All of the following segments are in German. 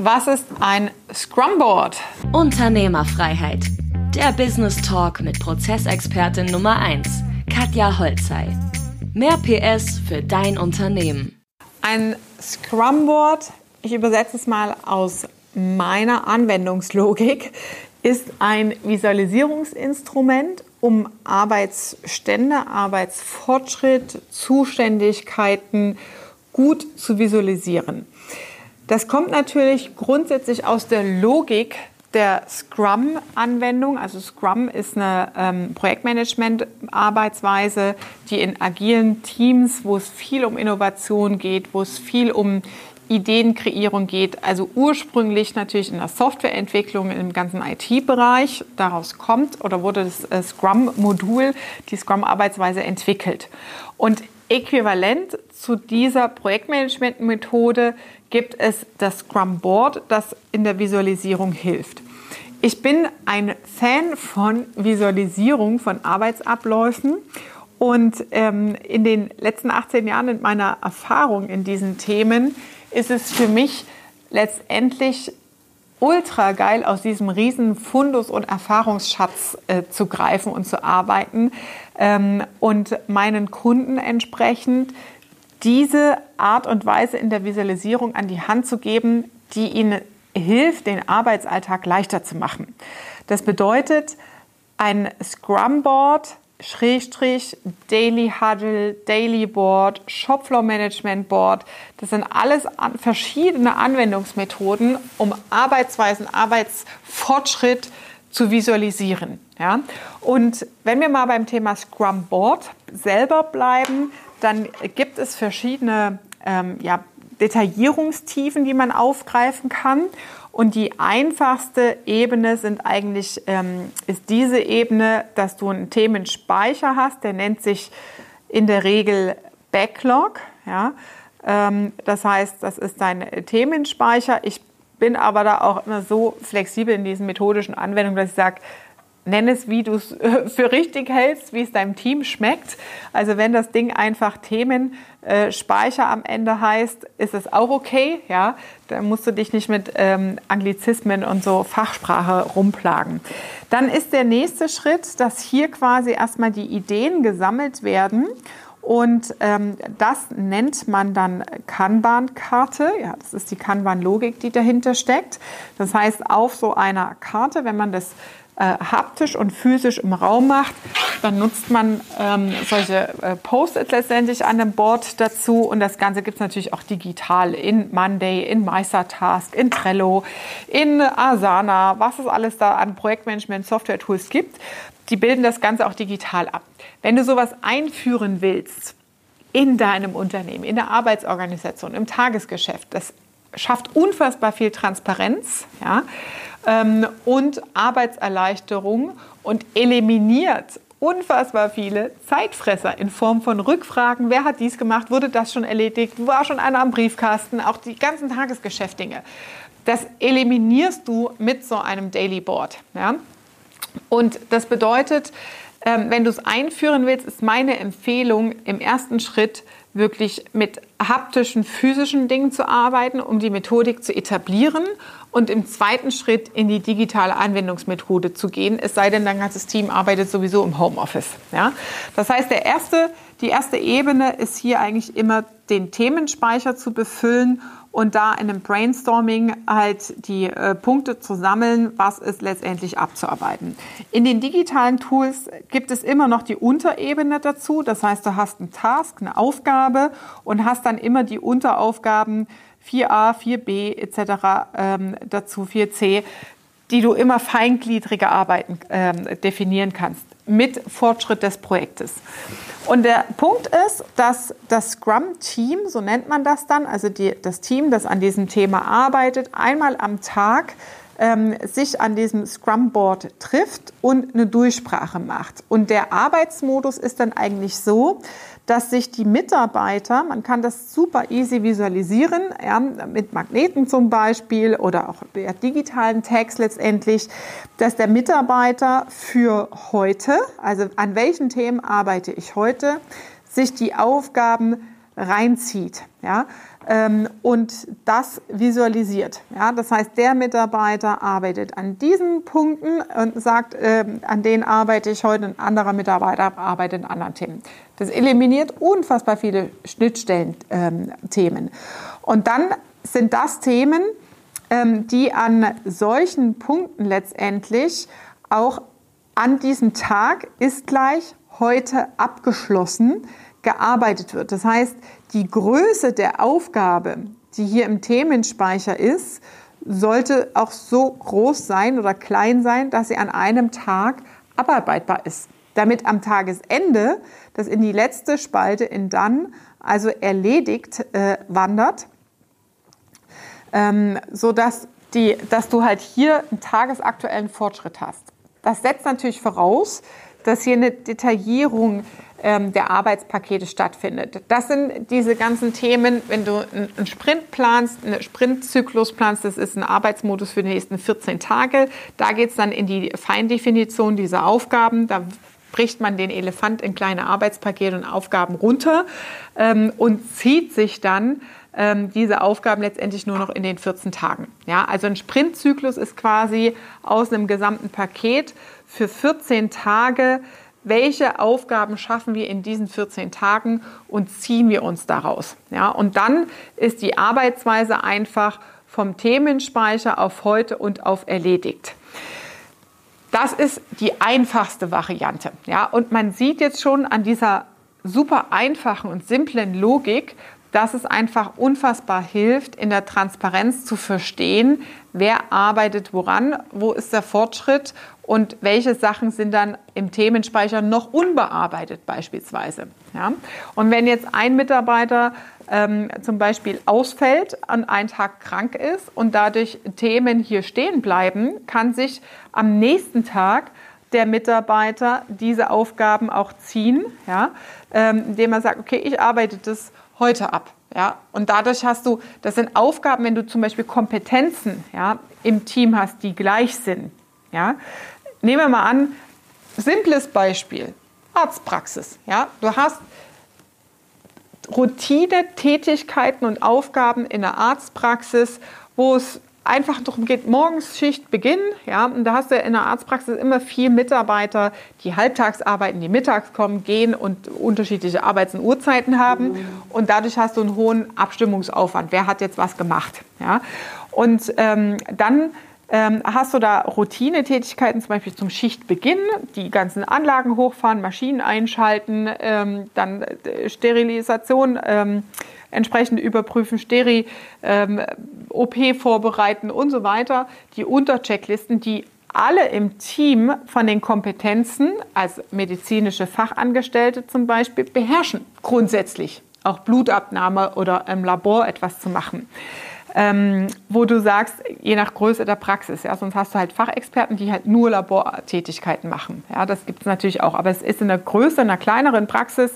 Was ist ein Scrum Board? Unternehmerfreiheit. Der Business Talk mit Prozessexpertin Nummer 1, Katja Holzei. Mehr PS für dein Unternehmen. Ein Scrum Board, ich übersetze es mal aus meiner Anwendungslogik, ist ein Visualisierungsinstrument, um Arbeitsstände, Arbeitsfortschritt, Zuständigkeiten gut zu visualisieren. Das kommt natürlich grundsätzlich aus der Logik der Scrum-Anwendung. Also Scrum ist eine ähm, Projektmanagement-Arbeitsweise, die in agilen Teams, wo es viel um Innovation geht, wo es viel um Ideenkreierung geht, also ursprünglich natürlich in der Softwareentwicklung im ganzen IT-Bereich daraus kommt oder wurde das äh, Scrum-Modul, die Scrum-Arbeitsweise entwickelt. Und äquivalent zu dieser Projektmanagement-Methode gibt es das Scrum Board, das in der Visualisierung hilft. Ich bin ein Fan von Visualisierung von Arbeitsabläufen und ähm, in den letzten 18 Jahren in meiner Erfahrung in diesen Themen ist es für mich letztendlich ultra geil, aus diesem riesen Fundus und Erfahrungsschatz äh, zu greifen und zu arbeiten ähm, und meinen Kunden entsprechend diese Art und Weise in der Visualisierung an die Hand zu geben, die ihnen hilft, den Arbeitsalltag leichter zu machen. Das bedeutet, ein Scrum Board Schrägstrich, Daily Huddle, Daily Board, Shopfloor Management Board. Das sind alles verschiedene Anwendungsmethoden, um Arbeitsweisen, Arbeitsfortschritt zu visualisieren. Ja? Und wenn wir mal beim Thema Scrum Board selber bleiben, dann gibt es verschiedene ähm, ja, Detaillierungstiefen, die man aufgreifen kann. Und die einfachste Ebene sind eigentlich, ähm, ist diese Ebene, dass du einen Themenspeicher hast, der nennt sich in der Regel Backlog. Ja? Ähm, das heißt, das ist dein Themenspeicher. Ich bin aber da auch immer so flexibel in diesen methodischen Anwendungen, dass ich sage, nenn es, wie du es äh, für richtig hältst, wie es deinem Team schmeckt. Also wenn das Ding einfach Themenspeicher äh, am Ende heißt, ist es auch okay. Ja, dann musst du dich nicht mit ähm, Anglizismen und so Fachsprache rumplagen. Dann ist der nächste Schritt, dass hier quasi erstmal die Ideen gesammelt werden. Und ähm, das nennt man dann Kanban-Karte. Ja, das ist die Kanban-Logik, die dahinter steckt. Das heißt, auf so einer Karte, wenn man das äh, haptisch und physisch im Raum macht, dann nutzt man ähm, solche äh, Post-its letztendlich an dem Board dazu und das Ganze gibt es natürlich auch digital in Monday, in Meistertask, in Trello, in Asana, was es alles da an Projektmanagement-Software-Tools gibt. Die bilden das Ganze auch digital ab. Wenn du sowas einführen willst in deinem Unternehmen, in der Arbeitsorganisation, im Tagesgeschäft, das schafft unfassbar viel Transparenz. Ja? ähm, und Arbeitserleichterung und eliminiert unfassbar viele Zeitfresser in Form von Rückfragen. Wer hat dies gemacht? Wurde das schon erledigt? War schon einer am Briefkasten? Auch die ganzen Tagesgeschäftdinge. Das eliminierst du mit so einem Daily Board. Ja? Und das bedeutet, ähm, wenn du es einführen willst, ist meine Empfehlung im ersten Schritt wirklich mit haptischen, physischen Dingen zu arbeiten, um die Methodik zu etablieren und im zweiten Schritt in die digitale Anwendungsmethode zu gehen, es sei denn, dein ganzes Team arbeitet sowieso im Homeoffice. Ja? Das heißt, der erste, die erste Ebene ist hier eigentlich immer den Themenspeicher zu befüllen und da in einem Brainstorming halt die äh, Punkte zu sammeln, was ist letztendlich abzuarbeiten. In den digitalen Tools gibt es immer noch die Unterebene dazu. Das heißt, du hast einen Task, eine Aufgabe und hast dann immer die Unteraufgaben 4a, 4b etc. Ähm, dazu 4c, die du immer feingliedriger arbeiten ähm, definieren kannst mit Fortschritt des Projektes. Und der Punkt ist, dass das Scrum-Team, so nennt man das dann, also die, das Team, das an diesem Thema arbeitet, einmal am Tag ähm, sich an diesem Scrum-Board trifft und eine Durchsprache macht. Und der Arbeitsmodus ist dann eigentlich so, dass sich die Mitarbeiter, man kann das super easy visualisieren, ja, mit Magneten zum Beispiel oder auch der digitalen Tags letztendlich, dass der Mitarbeiter für heute, also an welchen Themen arbeite ich heute, sich die Aufgaben reinzieht. Ja? Ähm, und das visualisiert. Ja, das heißt, der Mitarbeiter arbeitet an diesen Punkten und sagt, äh, an denen arbeite ich heute, ein anderer Mitarbeiter arbeitet an anderen Themen. Das eliminiert unfassbar viele Schnittstellen-Themen. Ähm, und dann sind das Themen, ähm, die an solchen Punkten letztendlich auch an diesem Tag ist gleich heute abgeschlossen gearbeitet wird. Das heißt, die Größe der Aufgabe, die hier im Themenspeicher ist, sollte auch so groß sein oder klein sein, dass sie an einem Tag abarbeitbar ist. Damit am Tagesende das in die letzte Spalte in dann, also erledigt, äh, wandert, ähm, sodass die, dass du halt hier einen tagesaktuellen Fortschritt hast. Das setzt natürlich voraus, dass hier eine Detaillierung ähm, der Arbeitspakete stattfindet. Das sind diese ganzen Themen, wenn du einen Sprint planst, einen Sprintzyklus planst, das ist ein Arbeitsmodus für die nächsten 14 Tage. Da geht es dann in die Feindefinition dieser Aufgaben. Da bricht man den Elefant in kleine Arbeitspakete und Aufgaben runter ähm, und zieht sich dann ähm, diese Aufgaben letztendlich nur noch in den 14 Tagen. Ja, also ein Sprintzyklus ist quasi aus einem gesamten Paket für 14 Tage welche Aufgaben schaffen wir in diesen 14 Tagen und ziehen wir uns daraus. Ja, und dann ist die Arbeitsweise einfach vom Themenspeicher auf heute und auf erledigt. Das ist die einfachste Variante. Ja, und man sieht jetzt schon an dieser super einfachen und simplen Logik, dass es einfach unfassbar hilft, in der Transparenz zu verstehen, wer arbeitet woran, wo ist der Fortschritt und welche Sachen sind dann im Themenspeicher noch unbearbeitet beispielsweise. Ja? Und wenn jetzt ein Mitarbeiter ähm, zum Beispiel ausfällt, an einem Tag krank ist und dadurch Themen hier stehen bleiben, kann sich am nächsten Tag der Mitarbeiter diese Aufgaben auch ziehen, ja? ähm, indem er sagt, okay, ich arbeite das heute ab. Ja, und dadurch hast du, das sind Aufgaben, wenn du zum Beispiel Kompetenzen ja, im Team hast, die gleich sind. Ja. Nehmen wir mal an, simples Beispiel, Arztpraxis. Ja. Du hast Routine-Tätigkeiten und Aufgaben in der Arztpraxis, wo es einfach darum geht, morgens Schicht beginnen. Ja, und da hast du in der Arztpraxis immer vier Mitarbeiter, die halbtags arbeiten, die mittags kommen, gehen und unterschiedliche Arbeits- und Uhrzeiten haben. Mhm. Und dadurch hast du einen hohen Abstimmungsaufwand. Wer hat jetzt was gemacht? Ja, und ähm, dann ähm, hast du da Routinetätigkeiten, zum Beispiel zum Schichtbeginn, die ganzen Anlagen hochfahren, Maschinen einschalten, ähm, dann äh, Sterilisation ähm, entsprechend überprüfen, Steri, ähm, OP vorbereiten und so weiter. Die Unterchecklisten, die alle im Team von den Kompetenzen als medizinische Fachangestellte zum Beispiel beherrschen, grundsätzlich auch Blutabnahme oder im Labor etwas zu machen ähm, wo du sagst, je nach Größe der Praxis, ja, sonst hast du halt Fachexperten, die halt nur Labortätigkeiten machen. Ja, das gibt es natürlich auch, aber es ist in der Größe, in einer kleineren Praxis,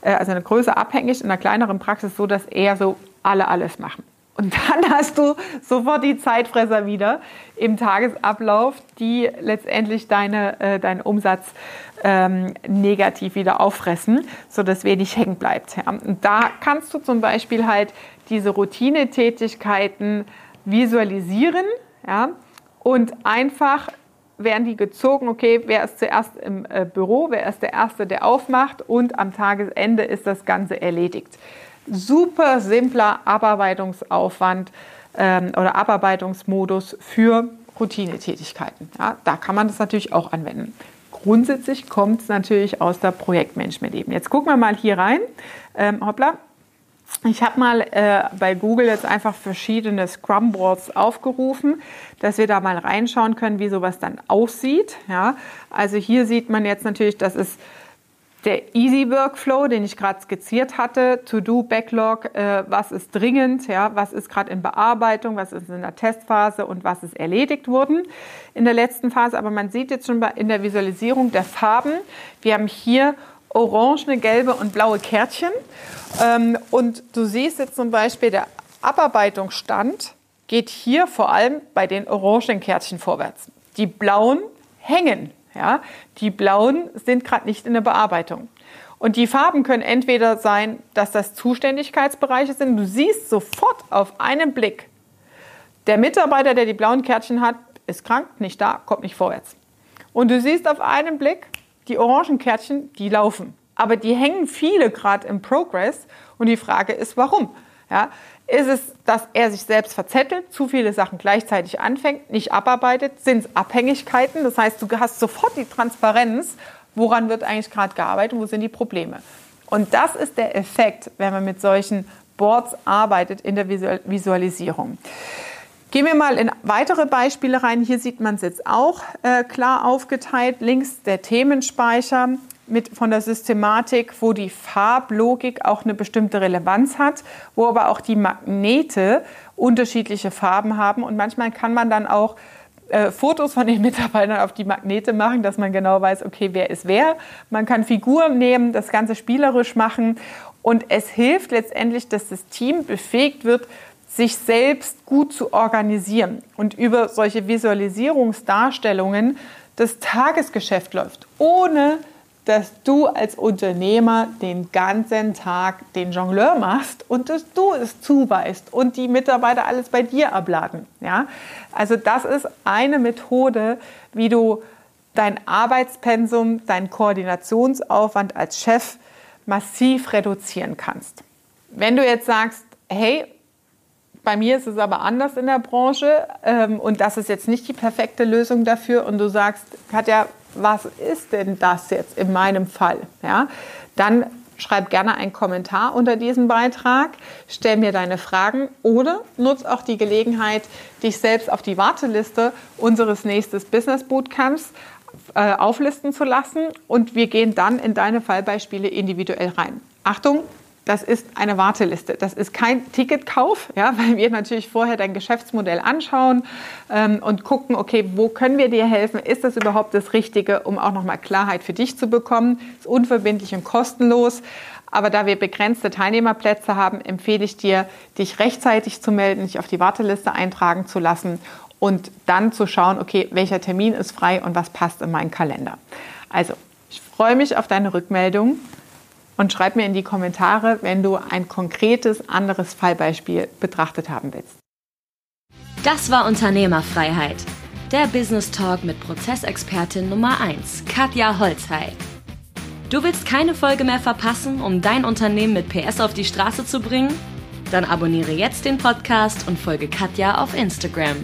äh, also in der Größe abhängig, in einer kleineren Praxis so, dass eher so alle alles machen. Und dann hast du sofort die Zeitfresser wieder im Tagesablauf, die letztendlich deine, äh, deinen Umsatz ähm, negativ wieder auffressen, sodass wenig hängen bleibt. Ja. Und da kannst du zum Beispiel halt diese Routinetätigkeiten visualisieren ja, und einfach werden die gezogen, okay, wer ist zuerst im äh, Büro, wer ist der Erste, der aufmacht und am Tagesende ist das Ganze erledigt. Super simpler Abarbeitungsaufwand ähm, oder Abarbeitungsmodus für Routinetätigkeiten. Ja, da kann man das natürlich auch anwenden. Grundsätzlich kommt es natürlich aus der Projektmanagement-Ebene. Jetzt gucken wir mal hier rein. Ähm, hoppla, ich habe mal äh, bei Google jetzt einfach verschiedene Scrum-Boards aufgerufen, dass wir da mal reinschauen können, wie sowas dann aussieht. Ja, also hier sieht man jetzt natürlich, das ist der Easy Workflow, den ich gerade skizziert hatte, To-Do, Backlog, äh, was ist dringend, ja, was ist gerade in Bearbeitung, was ist in der Testphase und was ist erledigt worden in der letzten Phase. Aber man sieht jetzt schon in der Visualisierung der Farben, wir haben hier orange, gelbe und blaue Kärtchen. Ähm, und du siehst jetzt zum Beispiel, der Abarbeitungsstand geht hier vor allem bei den orangen Kärtchen vorwärts. Die blauen hängen. Ja? Die blauen sind gerade nicht in der Bearbeitung. Und die Farben können entweder sein, dass das Zuständigkeitsbereiche sind. Du siehst sofort auf einen Blick, der Mitarbeiter, der die blauen Kärtchen hat, ist krank, nicht da, kommt nicht vorwärts. Und du siehst auf einen Blick, die orangen Kärtchen, die laufen. Aber die hängen viele gerade im Progress. Und die Frage ist, warum? Ja, ist es, dass er sich selbst verzettelt, zu viele Sachen gleichzeitig anfängt, nicht abarbeitet? Sind es Abhängigkeiten? Das heißt, du hast sofort die Transparenz, woran wird eigentlich gerade gearbeitet, wo sind die Probleme? Und das ist der Effekt, wenn man mit solchen Boards arbeitet in der Visualisierung. Gehen wir mal in weitere Beispiele rein. Hier sieht man es jetzt auch äh, klar aufgeteilt. Links der Themenspeicher mit, von der Systematik, wo die Farblogik auch eine bestimmte Relevanz hat, wo aber auch die Magnete unterschiedliche Farben haben. Und manchmal kann man dann auch äh, Fotos von den Mitarbeitern auf die Magnete machen, dass man genau weiß, okay, wer ist wer. Man kann Figuren nehmen, das Ganze spielerisch machen. Und es hilft letztendlich, dass das Team befähigt wird, sich selbst gut zu organisieren und über solche Visualisierungsdarstellungen das Tagesgeschäft läuft, ohne dass du als Unternehmer den ganzen Tag den Jongleur machst und dass du es zuweist und die Mitarbeiter alles bei dir abladen. Ja? Also das ist eine Methode, wie du dein Arbeitspensum, deinen Koordinationsaufwand als Chef massiv reduzieren kannst. Wenn du jetzt sagst, hey, bei mir ist es aber anders in der Branche ähm, und das ist jetzt nicht die perfekte Lösung dafür. Und du sagst, Katja, was ist denn das jetzt in meinem Fall? Ja, dann schreib gerne einen Kommentar unter diesem Beitrag, stell mir deine Fragen oder nutz auch die Gelegenheit, dich selbst auf die Warteliste unseres nächsten Business Bootcamps äh, auflisten zu lassen und wir gehen dann in deine Fallbeispiele individuell rein. Achtung, das ist eine Warteliste. Das ist kein Ticketkauf, ja, weil wir natürlich vorher dein Geschäftsmodell anschauen ähm, und gucken, okay, wo können wir dir helfen? Ist das überhaupt das Richtige, um auch nochmal Klarheit für dich zu bekommen? Ist unverbindlich und kostenlos. Aber da wir begrenzte Teilnehmerplätze haben, empfehle ich dir, dich rechtzeitig zu melden, dich auf die Warteliste eintragen zu lassen und dann zu schauen, okay, welcher Termin ist frei und was passt in meinen Kalender. Also, ich freue mich auf deine Rückmeldung und schreib mir in die Kommentare, wenn du ein konkretes anderes Fallbeispiel betrachtet haben willst. Das war Unternehmerfreiheit. Der Business Talk mit Prozessexpertin Nummer 1, Katja Holzhey. Du willst keine Folge mehr verpassen, um dein Unternehmen mit PS auf die Straße zu bringen? Dann abonniere jetzt den Podcast und folge Katja auf Instagram.